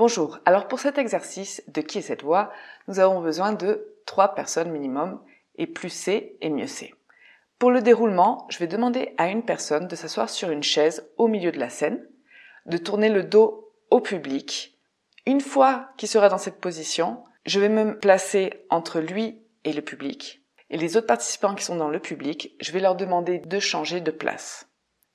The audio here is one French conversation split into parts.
Bonjour, alors pour cet exercice de qui est cette voix, nous avons besoin de trois personnes minimum, et plus c'est et mieux c'est. Pour le déroulement, je vais demander à une personne de s'asseoir sur une chaise au milieu de la scène, de tourner le dos au public. Une fois qu'il sera dans cette position, je vais me placer entre lui et le public. Et les autres participants qui sont dans le public, je vais leur demander de changer de place.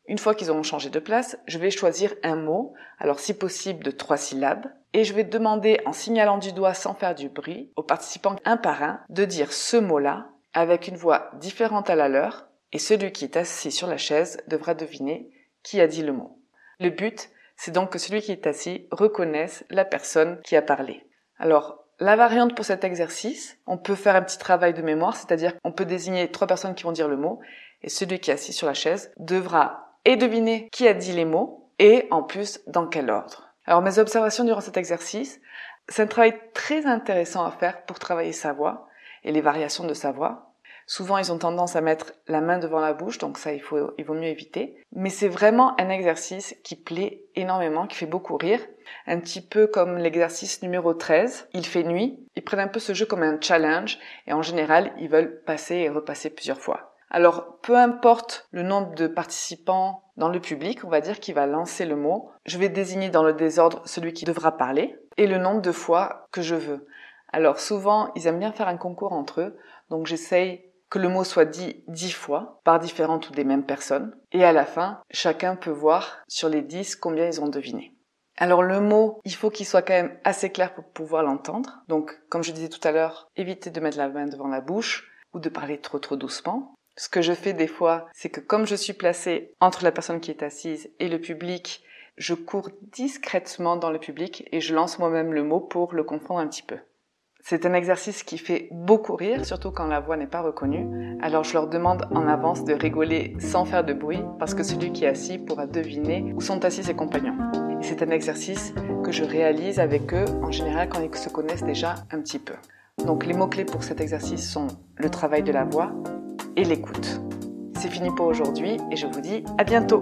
Une fois qu'ils auront changé de place, je vais choisir un mot, alors si possible de trois syllabes, et je vais demander en signalant du doigt sans faire du bruit aux participants un par un de dire ce mot-là avec une voix différente à la leur, et celui qui est assis sur la chaise devra deviner qui a dit le mot. Le but, c'est donc que celui qui est assis reconnaisse la personne qui a parlé. Alors, la variante pour cet exercice, on peut faire un petit travail de mémoire, c'est-à-dire qu'on peut désigner trois personnes qui vont dire le mot, et celui qui est assis sur la chaise devra et deviner qui a dit les mots et en plus dans quel ordre. Alors mes observations durant cet exercice, c'est un travail très intéressant à faire pour travailler sa voix et les variations de sa voix. Souvent, ils ont tendance à mettre la main devant la bouche, donc ça, il, faut, il vaut mieux éviter. Mais c'est vraiment un exercice qui plaît énormément, qui fait beaucoup rire. Un petit peu comme l'exercice numéro 13. Il fait nuit. Ils prennent un peu ce jeu comme un challenge et en général, ils veulent passer et repasser plusieurs fois. Alors, peu importe le nombre de participants dans le public, on va dire qui va lancer le mot, je vais désigner dans le désordre celui qui devra parler et le nombre de fois que je veux. Alors souvent, ils aiment bien faire un concours entre eux, donc j'essaye que le mot soit dit dix fois par différentes ou des mêmes personnes. Et à la fin, chacun peut voir sur les dix combien ils ont deviné. Alors le mot, il faut qu'il soit quand même assez clair pour pouvoir l'entendre. Donc, comme je disais tout à l'heure, évitez de mettre la main devant la bouche ou de parler trop trop doucement. Ce que je fais des fois, c'est que comme je suis placée entre la personne qui est assise et le public, je cours discrètement dans le public et je lance moi-même le mot pour le confondre un petit peu. C'est un exercice qui fait beaucoup rire, surtout quand la voix n'est pas reconnue. Alors je leur demande en avance de rigoler sans faire de bruit, parce que celui qui est assis pourra deviner où sont assis ses compagnons. C'est un exercice que je réalise avec eux en général quand ils se connaissent déjà un petit peu. Donc les mots-clés pour cet exercice sont le travail de la voix, et l'écoute. C'est fini pour aujourd'hui et je vous dis à bientôt.